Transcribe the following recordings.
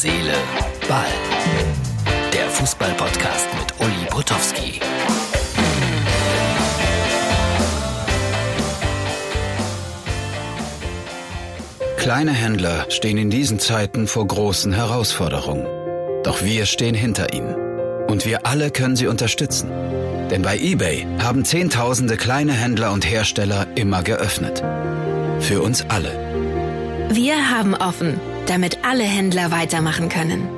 Seele, Ball. Der Fußball-Podcast mit Uli Potowski. Kleine Händler stehen in diesen Zeiten vor großen Herausforderungen. Doch wir stehen hinter ihnen. Und wir alle können sie unterstützen. Denn bei eBay haben Zehntausende kleine Händler und Hersteller immer geöffnet. Für uns alle. Wir haben offen, damit alle Händler weitermachen können.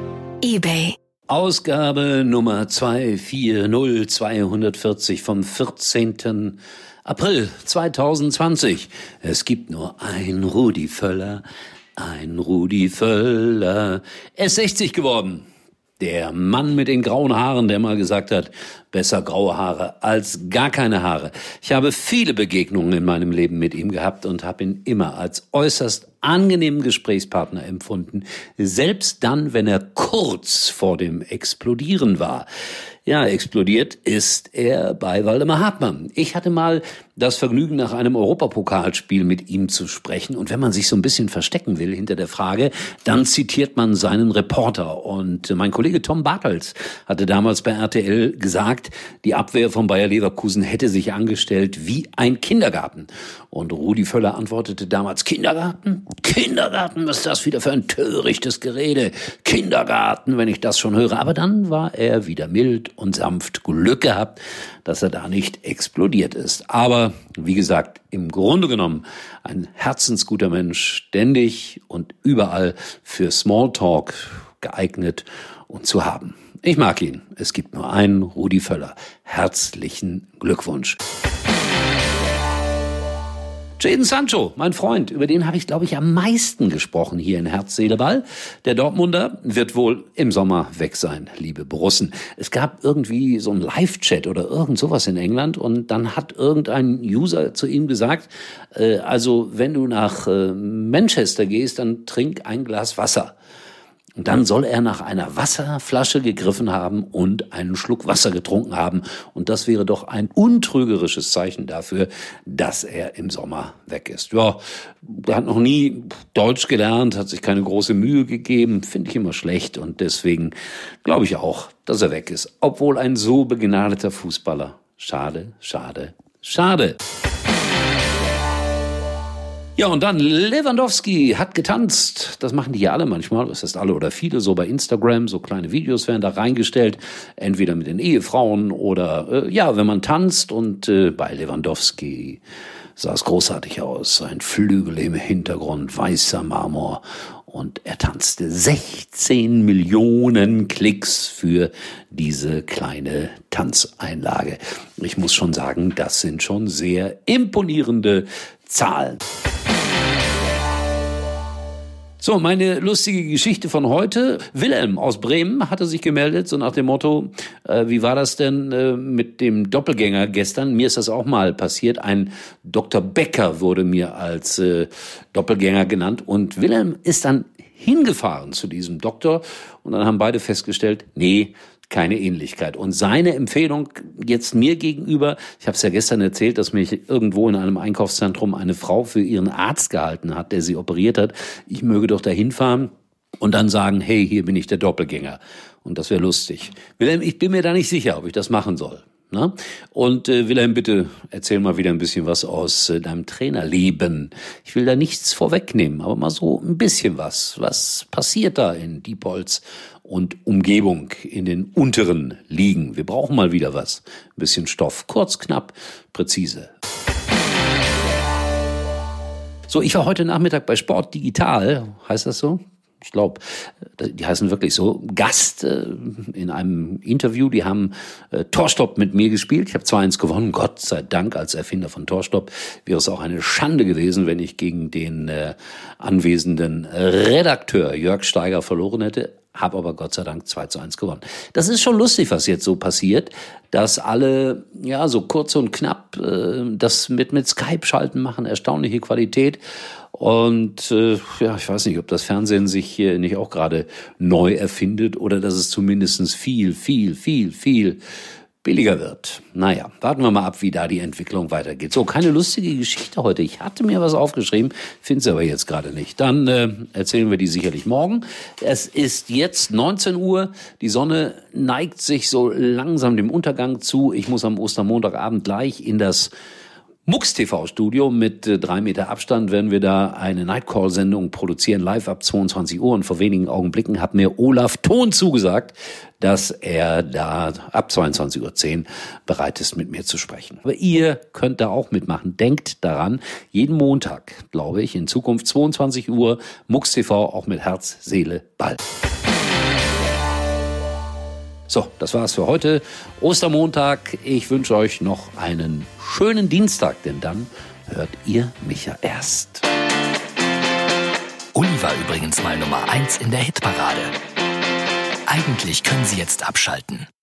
eBay. Ausgabe Nummer 240240 vom 14. April 2020. Es gibt nur ein Rudi Völler, ein Rudi Völler. Er ist 60 geworden. Der Mann mit den grauen Haaren, der mal gesagt hat, besser graue Haare als gar keine Haare. Ich habe viele Begegnungen in meinem Leben mit ihm gehabt und habe ihn immer als äußerst angenehmen Gesprächspartner empfunden, selbst dann, wenn er kurz vor dem Explodieren war. Ja, explodiert ist er bei Waldemar Hartmann. Ich hatte mal das Vergnügen, nach einem Europapokalspiel mit ihm zu sprechen. Und wenn man sich so ein bisschen verstecken will hinter der Frage, dann zitiert man seinen Reporter. Und mein Kollege Tom Bartels hatte damals bei RTL gesagt, die Abwehr von Bayer Leverkusen hätte sich angestellt wie ein Kindergarten. Und Rudi Völler antwortete damals, Kindergarten? Kindergarten, was ist das wieder für ein törichtes Gerede? Kindergarten, wenn ich das schon höre. Aber dann war er wieder mild und sanft. Glück gehabt, dass er da nicht explodiert ist. Aber wie gesagt, im Grunde genommen ein herzensguter Mensch, ständig und überall für Smalltalk geeignet und zu haben. Ich mag ihn. Es gibt nur einen, Rudi Völler. Herzlichen Glückwunsch. Jaden Sancho, mein Freund, über den habe ich, glaube ich, am meisten gesprochen hier in Herz, Seele, Ball. Der Dortmunder wird wohl im Sommer weg sein, liebe Borussen. Es gab irgendwie so ein Live-Chat oder irgend sowas in England und dann hat irgendein User zu ihm gesagt, äh, also wenn du nach äh, Manchester gehst, dann trink ein Glas Wasser. Und dann soll er nach einer Wasserflasche gegriffen haben und einen Schluck Wasser getrunken haben. Und das wäre doch ein untrügerisches Zeichen dafür, dass er im Sommer weg ist. Ja, er hat noch nie Deutsch gelernt, hat sich keine große Mühe gegeben, finde ich immer schlecht. Und deswegen glaube ich auch, dass er weg ist. Obwohl ein so begnadeter Fußballer. Schade, schade, schade. Ja, und dann Lewandowski hat getanzt. Das machen die ja alle manchmal. Das heißt alle oder viele so bei Instagram. So kleine Videos werden da reingestellt. Entweder mit den Ehefrauen oder, äh, ja, wenn man tanzt. Und äh, bei Lewandowski sah es großartig aus. Ein Flügel im Hintergrund, weißer Marmor. Und er tanzte 16 Millionen Klicks für diese kleine Tanzeinlage. Ich muss schon sagen, das sind schon sehr imponierende Zahlen. So, meine lustige Geschichte von heute. Wilhelm aus Bremen hatte sich gemeldet, so nach dem Motto, äh, wie war das denn äh, mit dem Doppelgänger gestern? Mir ist das auch mal passiert. Ein Dr. Becker wurde mir als äh, Doppelgänger genannt und Wilhelm ist dann hingefahren zu diesem Doktor und dann haben beide festgestellt, nee, keine Ähnlichkeit. Und seine Empfehlung jetzt mir gegenüber, ich habe es ja gestern erzählt, dass mich irgendwo in einem Einkaufszentrum eine Frau für ihren Arzt gehalten hat, der sie operiert hat. Ich möge doch dahin fahren und dann sagen, hey, hier bin ich der Doppelgänger. Und das wäre lustig. Wilhelm, ich bin mir da nicht sicher, ob ich das machen soll. Ne? Und äh, Wilhelm, bitte erzähl mal wieder ein bisschen was aus äh, deinem Trainerleben. Ich will da nichts vorwegnehmen, aber mal so ein bisschen was. Was passiert da in Diepholz und Umgebung in den unteren Ligen? Wir brauchen mal wieder was. Ein bisschen Stoff. Kurz, knapp, präzise. So, ich war heute Nachmittag bei Sport Digital, heißt das so? Ich glaube, die heißen wirklich so, Gast äh, in einem Interview. Die haben äh, Torstopp mit mir gespielt. Ich habe 2-1 gewonnen. Gott sei Dank als Erfinder von Torstopp wäre es auch eine Schande gewesen, wenn ich gegen den äh, anwesenden Redakteur Jörg Steiger verloren hätte. Hab aber Gott sei Dank 2 zu 1 gewonnen. Das ist schon lustig, was jetzt so passiert, dass alle, ja, so kurz und knapp äh, das mit, mit Skype-Schalten machen, erstaunliche Qualität. Und äh, ja, ich weiß nicht, ob das Fernsehen sich hier nicht auch gerade neu erfindet oder dass es zumindestens viel, viel, viel, viel billiger wird. Naja, warten wir mal ab, wie da die Entwicklung weitergeht. So, keine lustige Geschichte heute. Ich hatte mir was aufgeschrieben, finde sie aber jetzt gerade nicht. Dann äh, erzählen wir die sicherlich morgen. Es ist jetzt 19 Uhr. Die Sonne neigt sich so langsam dem Untergang zu. Ich muss am Ostermontagabend gleich in das MUX TV Studio mit äh, drei Meter Abstand werden wir da eine Nightcall Sendung produzieren, live ab 22 Uhr. Und vor wenigen Augenblicken hat mir Olaf Thon zugesagt, dass er da ab 22.10 Uhr bereit ist, mit mir zu sprechen. Aber ihr könnt da auch mitmachen. Denkt daran, jeden Montag, glaube ich, in Zukunft 22 Uhr, MUX TV auch mit Herz, Seele, Ball. So, das war's für heute. Ostermontag. Ich wünsche euch noch einen schönen Dienstag, denn dann hört ihr mich ja erst. Uli war übrigens mal Nummer 1 in der Hitparade. Eigentlich können Sie jetzt abschalten.